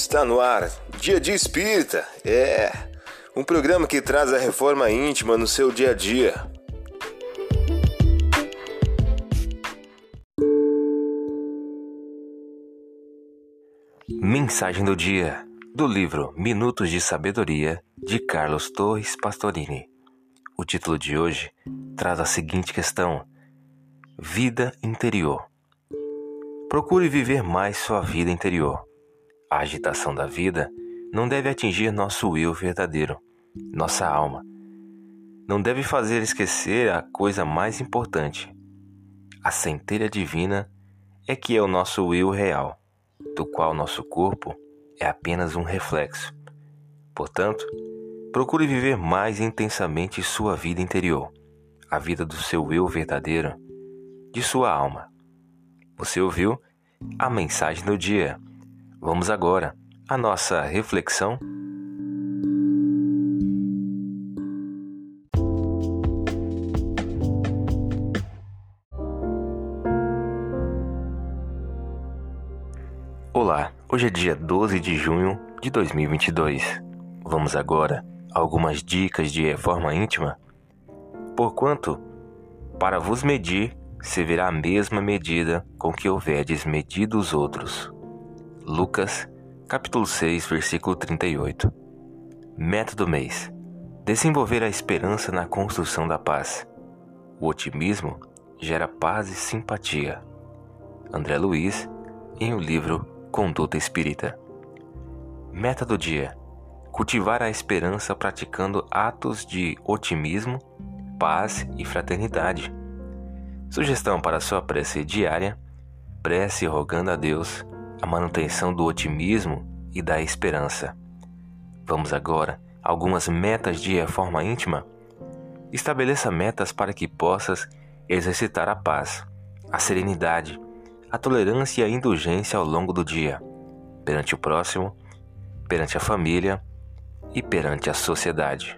Está no ar, Dia de Espírita. É um programa que traz a reforma íntima no seu dia a dia. Mensagem do dia do livro Minutos de Sabedoria de Carlos Torres Pastorini. O título de hoje traz a seguinte questão: Vida interior. Procure viver mais sua vida interior. A agitação da vida não deve atingir nosso eu verdadeiro, nossa alma. Não deve fazer esquecer a coisa mais importante. A centelha divina é que é o nosso eu real, do qual nosso corpo é apenas um reflexo. Portanto, procure viver mais intensamente sua vida interior, a vida do seu eu verdadeiro, de sua alma. Você ouviu a mensagem do dia. Vamos agora à nossa reflexão. Olá, hoje é dia 12 de junho de 2022. Vamos agora a algumas dicas de reforma íntima. Porquanto, para vos medir, se verá a mesma medida com que houverdes medido os outros. Lucas, capítulo 6, versículo 38. Método mês: desenvolver a esperança na construção da paz. O otimismo gera paz e simpatia. André Luiz, em o livro Conduta espírita. Meta do dia: cultivar a esperança praticando atos de otimismo, paz e fraternidade. Sugestão para sua prece diária: prece rogando a Deus a manutenção do otimismo e da esperança. Vamos agora a algumas metas de reforma íntima. Estabeleça metas para que possas exercitar a paz, a serenidade, a tolerância e a indulgência ao longo do dia, perante o próximo, perante a família e perante a sociedade.